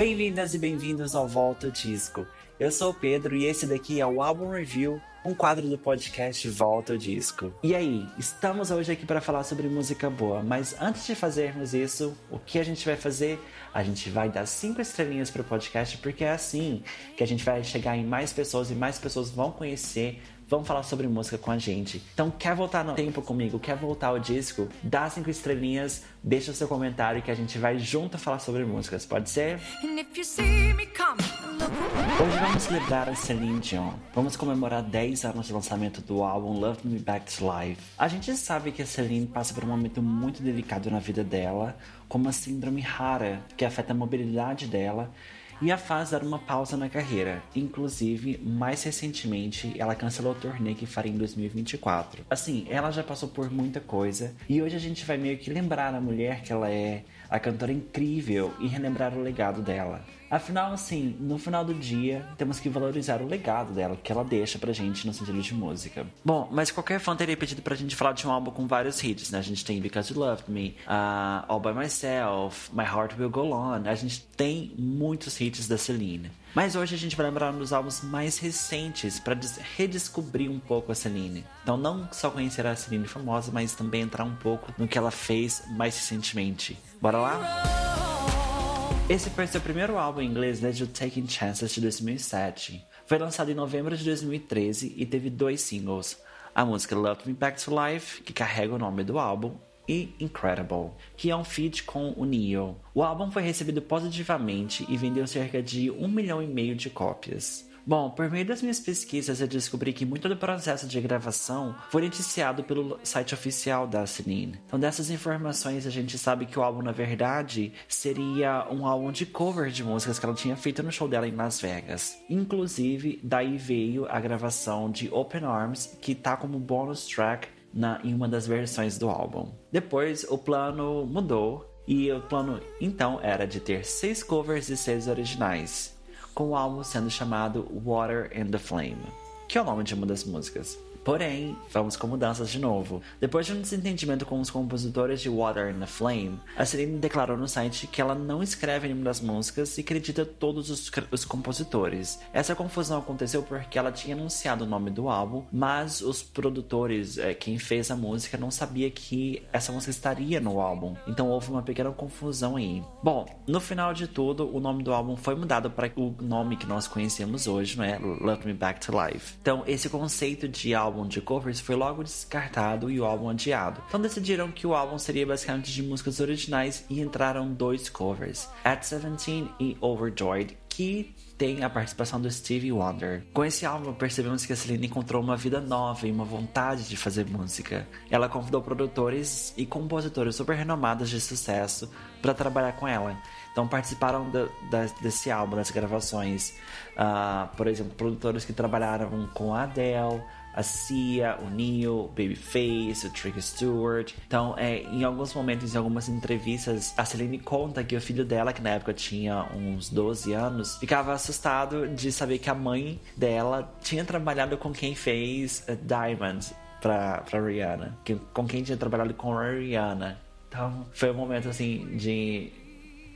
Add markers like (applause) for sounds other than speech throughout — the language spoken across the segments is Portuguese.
Bem-vindas e bem-vindos ao Volta Disco. Eu sou o Pedro e esse daqui é o Álbum Review, um quadro do podcast Volta Disco. E aí, estamos hoje aqui para falar sobre música boa, mas antes de fazermos isso, o que a gente vai fazer? A gente vai dar cinco estrelinhas para o podcast, porque é assim que a gente vai chegar em mais pessoas e mais pessoas vão conhecer vão falar sobre música com a gente. Então, quer voltar no tempo comigo? Quer voltar ao disco? Dá cinco estrelinhas, deixa o seu comentário que a gente vai junto falar sobre músicas, pode ser? Hoje vamos celebrar a Celine Dion. Vamos comemorar 10 anos de lançamento do álbum Love Me Back to Life. A gente sabe que a Celine passa por um momento muito delicado na vida dela, como a síndrome rara, que afeta a mobilidade dela e a faz dar uma pausa na carreira. Inclusive, mais recentemente, ela cancelou o turnê que faria em 2024. Assim, ela já passou por muita coisa e hoje a gente vai meio que lembrar a mulher que ela é, a cantora incrível e relembrar o legado dela. Afinal, assim, no final do dia, temos que valorizar o legado dela, que ela deixa pra gente no sentido de música. Bom, mas qualquer fã teria pedido pra gente falar de um álbum com vários hits, né? A gente tem Because You Loved Me, uh, All By Myself, My Heart Will Go On. A gente tem muitos hits da Celine. Mas hoje a gente vai lembrar um dos álbuns mais recentes para redescobrir um pouco a Celine. Então, não só conhecer a Celine famosa, mas também entrar um pouco no que ela fez mais recentemente. Bora lá? Esse foi seu primeiro álbum em inglês desde o Taking Chances de 2007. Foi lançado em novembro de 2013 e teve dois singles: a música Love Me Back to Life, que carrega o nome do álbum, e Incredible, que é um feat com o Neo. O álbum foi recebido positivamente e vendeu cerca de um milhão e meio de cópias. Bom, por meio das minhas pesquisas eu descobri que muito do processo de gravação foi iniciado pelo site oficial da Celine. Então, dessas informações a gente sabe que o álbum, na verdade, seria um álbum de cover de músicas que ela tinha feito no show dela em Las Vegas. Inclusive, daí veio a gravação de Open Arms, que tá como bonus track na, em uma das versões do álbum. Depois, o plano mudou e o plano então era de ter seis covers e seis originais com o álbum sendo chamado Water and the Flame, que é o nome de uma das músicas. Porém, vamos com mudanças de novo. Depois de um desentendimento com os compositores de Water and the Flame, a Celine declarou no site que ela não escreve nenhuma das músicas e acredita todos os, os, compositores. Essa confusão aconteceu porque ela tinha anunciado o nome do álbum, mas os produtores, é, quem fez a música, não sabia que essa música estaria no álbum. Então houve uma pequena confusão aí. Bom, no final de tudo, o nome do álbum foi mudado para o nome que nós conhecemos hoje, não é? Love Me Back to Life. Então, esse conceito de álbum álbum de covers foi logo descartado e o álbum adiado. Então decidiram que o álbum seria basicamente de músicas originais e entraram dois covers, At 17 e Overjoyed, que tem a participação do Stevie Wonder. Com esse álbum, percebemos que a Celine encontrou uma vida nova e uma vontade de fazer música. Ela convidou produtores e compositores super renomados de sucesso para trabalhar com ela. Então participaram desse álbum, das gravações. Uh, por exemplo, produtores que trabalharam com a Adele, a Cia, o Neil, Babyface, o Trick Stewart. Então, é, em alguns momentos, em algumas entrevistas, a Celine conta que o filho dela, que na época tinha uns 12 anos, ficava assustado de saber que a mãe dela tinha trabalhado com quem fez uh, Diamond pra, pra Rihanna, que, com quem tinha trabalhado com a Rihanna. Então, foi um momento assim de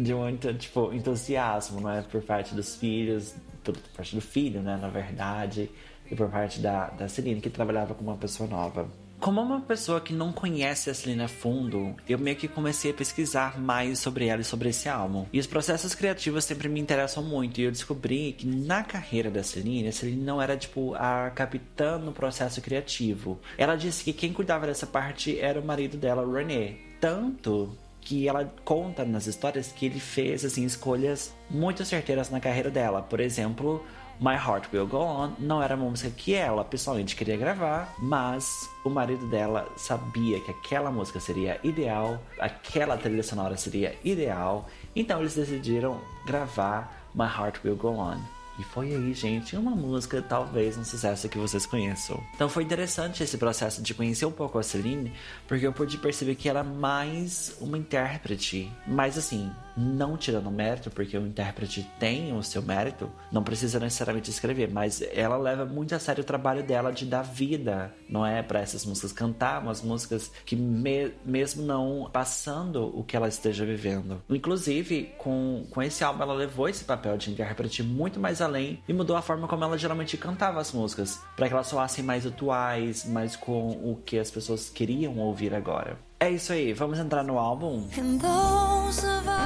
de muito, tipo, entusiasmo, não é? Por parte dos filhos, por parte do filho, né? Na verdade, e por parte da, da Celine, que trabalhava com uma pessoa nova. Como uma pessoa que não conhece a Celine a fundo, eu meio que comecei a pesquisar mais sobre ela e sobre esse álbum. E os processos criativos sempre me interessam muito, e eu descobri que na carreira da Celine, a Celine não era tipo a capitã no processo criativo. Ela disse que quem cuidava dessa parte era o marido dela, René. Tanto que ela conta nas histórias que ele fez assim escolhas muito certeiras na carreira dela. Por exemplo, My Heart Will Go On não era uma música que ela pessoalmente queria gravar, mas o marido dela sabia que aquela música seria ideal, aquela trilha sonora seria ideal, então eles decidiram gravar My Heart Will Go On. E foi aí, gente, uma música, talvez um sucesso que vocês conheçam. Então foi interessante esse processo de conhecer um pouco a Celine, porque eu pude perceber que ela é mais uma intérprete. Mas assim, não tirando mérito, porque o intérprete tem o seu mérito, não precisa necessariamente escrever, mas ela leva muito a sério o trabalho dela de dar vida, não é? Para essas músicas cantar, umas músicas que me, mesmo não passando o que ela esteja vivendo. Inclusive, com, com esse álbum, ela levou esse papel de intérprete muito mais além e mudou a forma como ela geralmente cantava as músicas, para que elas soassem mais atuais, mais com o que as pessoas queriam ouvir agora. É isso aí, vamos entrar no álbum?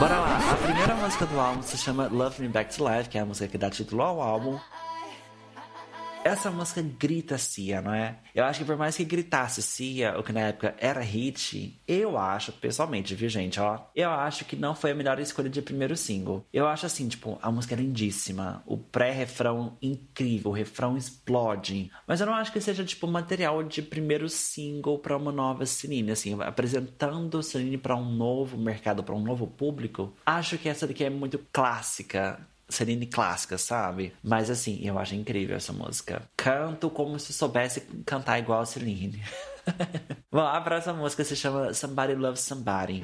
Bora lá, a primeira música do álbum se chama Love Me Back to Life, que é a música que dá título ao álbum. Essa música grita Cia, não é? Eu acho que por mais que gritasse Cia, o que na época era hit, eu acho, pessoalmente, viu, gente, ó? Eu acho que não foi a melhor escolha de primeiro single. Eu acho assim, tipo, a música é lindíssima, o pré-refrão incrível, o refrão explode. Mas eu não acho que seja, tipo, material de primeiro single para uma nova Celine, assim, apresentando Celine para um novo mercado, para um novo público. Acho que essa daqui é muito clássica Celine clássica, sabe? Mas assim, eu acho incrível essa música. Canto como se soubesse cantar igual a Celine. Bom, a próxima música se chama Somebody Loves Somebody.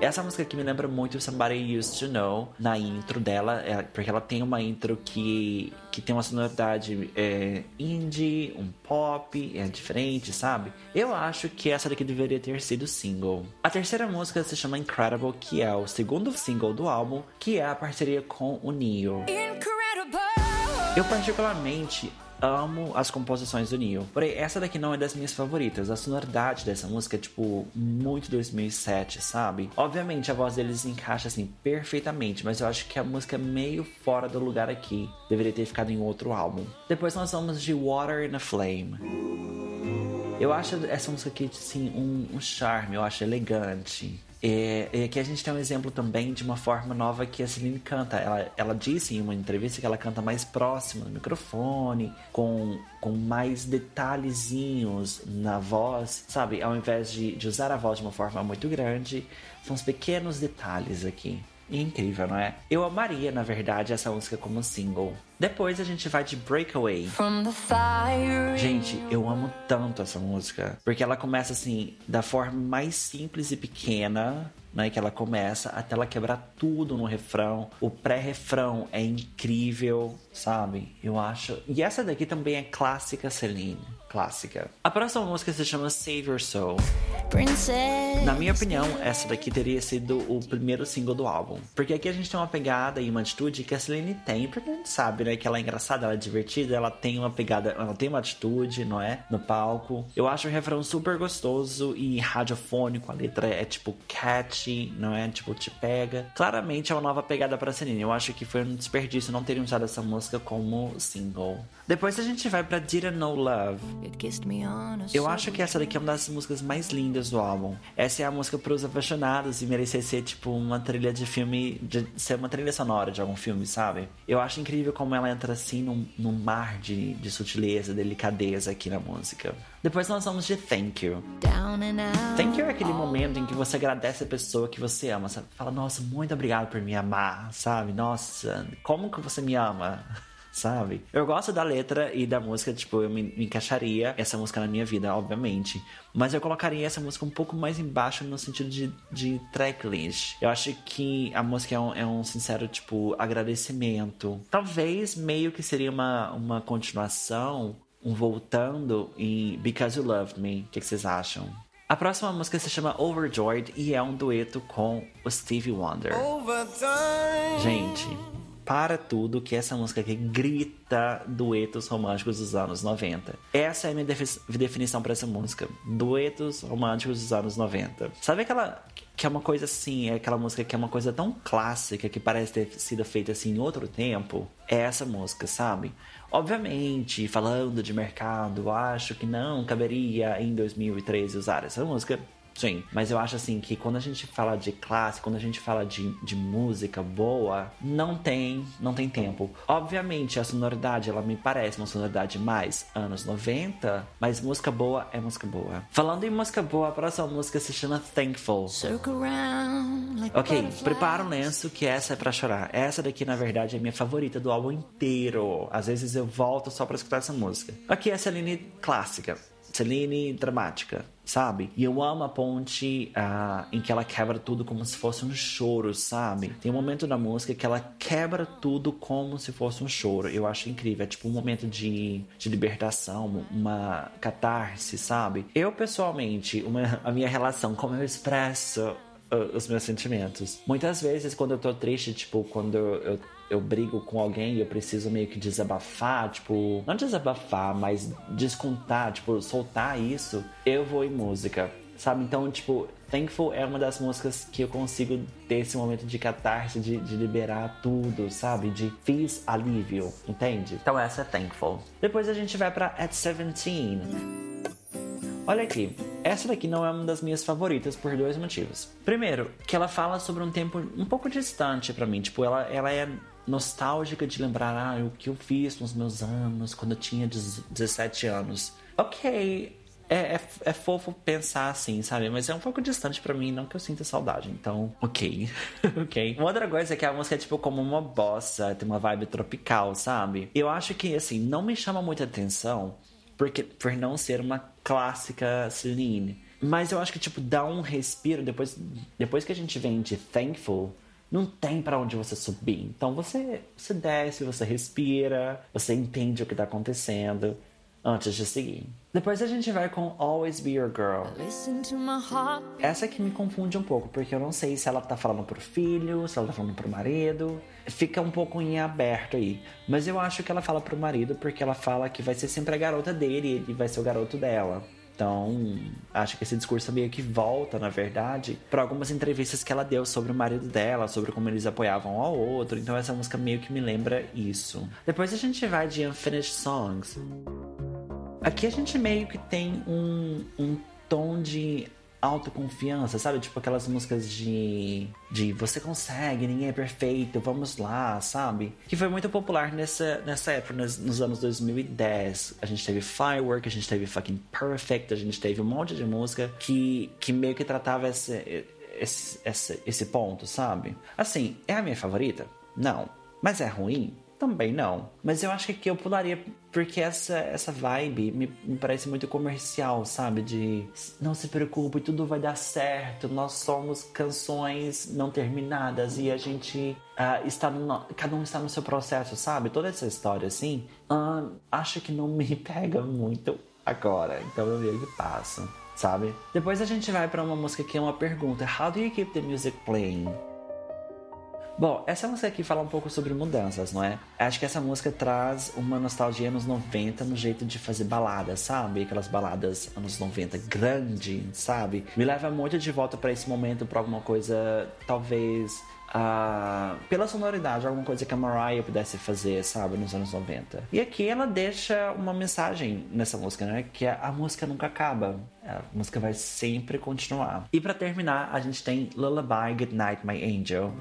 Essa música aqui me lembra muito Somebody Used to Know na intro dela, é, porque ela tem uma intro que, que tem uma sonoridade é, indie, um pop, é diferente, sabe? Eu acho que essa daqui deveria ter sido single. A terceira música se chama Incredible, que é o segundo single do álbum, que é a parceria com o Neo. Eu particularmente amo as composições do Neil. Porém, essa daqui não é das minhas favoritas. A sonoridade dessa música é, tipo, muito 2007, sabe? Obviamente, a voz deles encaixa, assim, perfeitamente, mas eu acho que a música é meio fora do lugar aqui. Deveria ter ficado em outro álbum. Depois nós vamos de Water in a Flame. Eu acho essa música aqui, assim, um, um charme, eu acho elegante. É, e aqui a gente tem um exemplo também de uma forma nova que a Celine canta. Ela, ela disse em uma entrevista que ela canta mais próximo do microfone, com, com mais detalhezinhos na voz, sabe? Ao invés de, de usar a voz de uma forma muito grande, são os pequenos detalhes aqui. Incrível, não é? Eu amaria, na verdade, essa música como single. Depois a gente vai de Breakaway. Gente, eu amo tanto essa música. Porque ela começa assim, da forma mais simples e pequena, né, que ela começa até ela quebrar tudo no refrão. O pré-refrão é incrível, sabe? Eu acho. E essa daqui também é clássica Celine clássica. A próxima música se chama Save Your Soul. Princess. Na minha opinião, essa daqui teria sido o primeiro single do álbum. Porque aqui a gente tem uma pegada e uma atitude que a Celine tem, porque a gente sabe, né? Que ela é engraçada, ela é divertida, ela tem uma pegada, ela tem uma atitude, não é? No palco. Eu acho o refrão super gostoso e radiofônico. A letra é tipo catchy, não é? Tipo, te pega. Claramente é uma nova pegada pra Celine. Eu acho que foi um desperdício não terem usado essa música como single. Depois a gente vai pra Didn't Know Love. Eu acho que essa daqui é uma das músicas mais lindas do álbum. Essa é a música para os apaixonados e merecer ser tipo uma trilha de filme, de ser uma trilha sonora de algum filme, sabe? Eu acho incrível como ela entra assim num, num mar de, de sutileza, delicadeza aqui na música. Depois nós vamos de Thank You. Thank You é aquele momento em que você agradece a pessoa que você ama. Você fala, nossa, muito obrigado por me amar, sabe? Nossa, como que você me ama? Sabe? Eu gosto da letra e da música, tipo, eu me, me, encaixaria essa música na minha vida, obviamente. Mas eu colocaria essa música um pouco mais embaixo no sentido de, de tracklist. Eu acho que a música é um, é um sincero, tipo, agradecimento. Talvez meio que seria uma, uma continuação, um voltando em Because You Loved Me. O que, que vocês acham? A próxima música se chama Overjoyed e é um dueto com o Stevie Wonder. Overtime. Gente, para tudo que essa música aqui grita duetos românticos dos anos 90. Essa é a minha definição para essa música. Duetos românticos dos anos 90. Sabe aquela que é uma coisa assim, é aquela música que é uma coisa tão clássica que parece ter sido feita assim em outro tempo? É essa música, sabe? Obviamente, falando de mercado, acho que não caberia em 2013 usar essa música Sim, mas eu acho assim que quando a gente fala de classe, quando a gente fala de, de música boa, não tem, não tem tempo. Obviamente, a sonoridade, ela me parece uma sonoridade mais anos 90, mas música boa é música boa. Falando em música boa, a próxima música se chama Thankful. ok, prepara um lenço que essa é para chorar. Essa daqui, na verdade, é minha favorita do álbum inteiro. Às vezes eu volto só para escutar essa música. Aqui é a Celine clássica. Celine dramática, sabe? E eu amo a ponte uh, em que ela quebra tudo como se fosse um choro, sabe? Tem um momento da música que ela quebra tudo como se fosse um choro. Eu acho incrível. É tipo um momento de, de libertação, uma catarse, sabe? Eu, pessoalmente, uma, a minha relação, como eu expresso os meus sentimentos. Muitas vezes, quando eu tô triste, tipo, quando eu eu brigo com alguém e eu preciso meio que desabafar, tipo, não desabafar, mas descontar, tipo, soltar isso, eu vou em música, sabe? Então, tipo, Thankful é uma das músicas que eu consigo ter esse momento de catarse, de, de liberar tudo, sabe? De fiz alívio, entende? Então essa é Thankful. Depois a gente vai pra At 17. Olha aqui, essa daqui não é uma das minhas favoritas por dois motivos. Primeiro, que ela fala sobre um tempo um pouco distante para mim. Tipo, ela, ela é nostálgica de lembrar ah, o que eu fiz nos meus anos, quando eu tinha 17 anos. Ok, é, é, é, fofo pensar assim, sabe? Mas é um pouco distante para mim, não que eu sinta saudade. Então, ok. (laughs) ok. Uma outra coisa é que a música é tipo como uma bossa, tem uma vibe tropical, sabe? Eu acho que, assim, não me chama muita atenção porque, por não ser uma clássica Celine. Mas eu acho que, tipo, dá um respiro depois, depois que a gente vem de Thankful não tem para onde você subir. Então você, você desce, você respira, você entende o que tá acontecendo antes de seguir. Depois a gente vai com Always Be Your Girl. Essa aqui me confunde um pouco, porque eu não sei se ela tá falando pro filho, se ela tá falando pro marido. Fica um pouco em aberto aí. Mas eu acho que ela fala pro marido porque ela fala que vai ser sempre a garota dele e ele vai ser o garoto dela. Então, acho que esse discurso meio que volta, na verdade, para algumas entrevistas que ela deu sobre o marido dela, sobre como eles apoiavam um ao outro. Então, essa música meio que me lembra isso. Depois a gente vai de Unfinished Songs. Aqui a gente meio que tem um, um tom de autoconfiança, sabe? Tipo aquelas músicas de, de você consegue, ninguém é perfeito, vamos lá, sabe? Que foi muito popular nessa, nessa época, nos, nos anos 2010. A gente teve Firework, a gente teve Fucking Perfect, a gente teve um monte de música que, que meio que tratava esse, esse, esse, esse ponto, sabe? Assim, é a minha favorita? Não. Mas é ruim? Também não. Mas eu acho que aqui eu pularia porque essa, essa vibe me, me, parece muito comercial, sabe? De não se preocupe, tudo vai dar certo. Nós somos canções não terminadas e a gente uh, está no, cada um está no seu processo, sabe? Toda essa história assim, uh, acho que não me (laughs) pega muito agora. Então eu meio que passo, sabe? Depois a gente vai para uma música que é uma pergunta: How do you keep the music playing? Bom, essa música aqui fala um pouco sobre mudanças, não é? Acho que essa música traz uma nostalgia anos 90 no jeito de fazer baladas, sabe? Aquelas baladas anos 90 grande, sabe? Me leva muito de volta para esse momento, para alguma coisa, talvez Uh, pela sonoridade, alguma coisa que a Mariah pudesse fazer, sabe, nos anos 90. E aqui ela deixa uma mensagem nessa música, né? Que é, a música nunca acaba. A música vai sempre continuar. E para terminar, a gente tem Lullaby Good Night My Angel.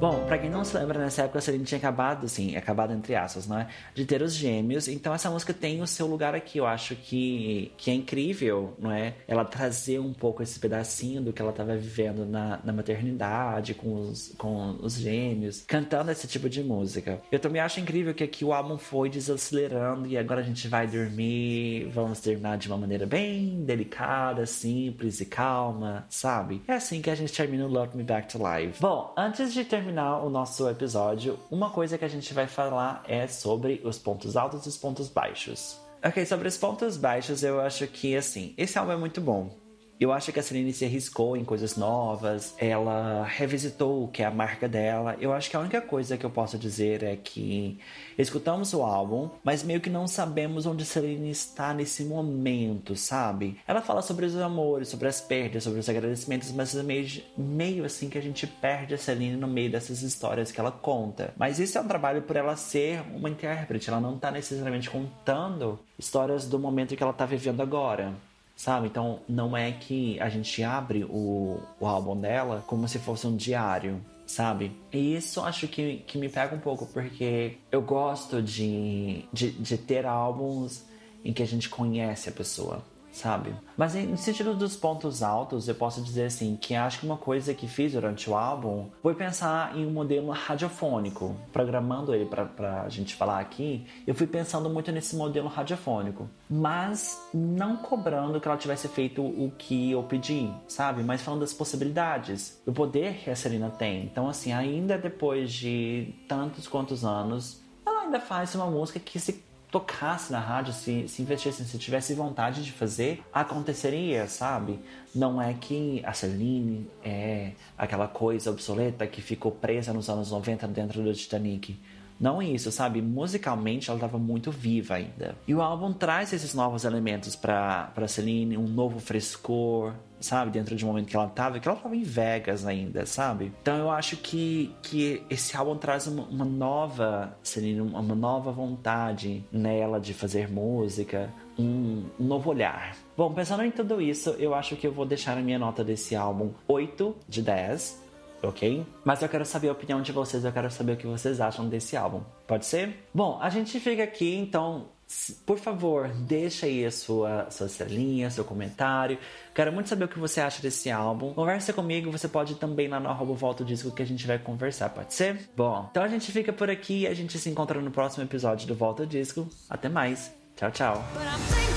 Bom, para quem não se lembra, nessa época a Celine tinha acabado, assim, acabado entre aspas, não é? De ter os gêmeos. Então essa música tem o seu lugar aqui. Eu acho que, que é incrível, não é? Ela trazer um pouco esse pedacinho do que ela estava vivendo na, na maternidade, com os, com os gêmeos, cantando esse tipo de música. Eu também acho incrível que aqui o álbum foi desacelerando e agora a gente vai dormir, vamos terminar de uma maneira bem delicada, simples e calma, sabe? É assim que a gente termina o Love Me Back to Life. Bom, antes de terminar terminar o nosso episódio, uma coisa que a gente vai falar é sobre os pontos altos e os pontos baixos. Ok, sobre os pontos baixos, eu acho que assim, esse álbum é muito bom. Eu acho que a Celine se arriscou em coisas novas, ela revisitou o que é a marca dela. Eu acho que a única coisa que eu posso dizer é que escutamos o álbum, mas meio que não sabemos onde Celine está nesse momento, sabe? Ela fala sobre os amores, sobre as perdas, sobre os agradecimentos, mas é meio, meio assim que a gente perde a Celine no meio dessas histórias que ela conta. Mas isso é um trabalho por ela ser uma intérprete, ela não está necessariamente contando histórias do momento que ela está vivendo agora sabe? Então não é que a gente abre o, o álbum dela como se fosse um diário, sabe? E isso acho que, que me pega um pouco, porque eu gosto de, de, de ter álbuns em que a gente conhece a pessoa, sabe? Mas em, sentido dos pontos altos, eu posso dizer assim que acho que uma coisa que fiz durante o álbum foi pensar em um modelo radiofônico. Programando ele pra, pra gente falar aqui, eu fui pensando muito nesse modelo radiofônico. Mas não cobrando que ela tivesse feito o que eu pedi, sabe? Mas falando das possibilidades, do poder que a Celina tem. Então, assim, ainda depois de tantos quantos anos, ela ainda faz uma música que se tocasse na rádio, se, se investisse, se tivesse vontade de fazer, aconteceria, sabe? Não é que a Celine é aquela coisa obsoleta que ficou presa nos anos 90 dentro do Titanic. Não isso, sabe? Musicalmente ela estava muito viva ainda. E o álbum traz esses novos elementos para Celine, um novo frescor, sabe? Dentro de um momento que ela tava, que ela tava em Vegas ainda, sabe? Então eu acho que, que esse álbum traz uma, uma nova, seria uma nova vontade nela de fazer música, um, um, novo olhar. Bom, pensando em tudo isso, eu acho que eu vou deixar a minha nota desse álbum 8 de 10, ok? Mas eu quero saber a opinião de vocês, eu quero saber o que vocês acham desse álbum. Pode ser? Bom, a gente fica aqui, então por favor, deixa aí a sua, sua estrelinha, seu comentário. Quero muito saber o que você acha desse álbum. Conversa comigo, você pode também lá no arroba Volta Disco que a gente vai conversar, pode ser? Bom, então a gente fica por aqui e a gente se encontra no próximo episódio do Volta Disco. Até mais. Tchau, tchau.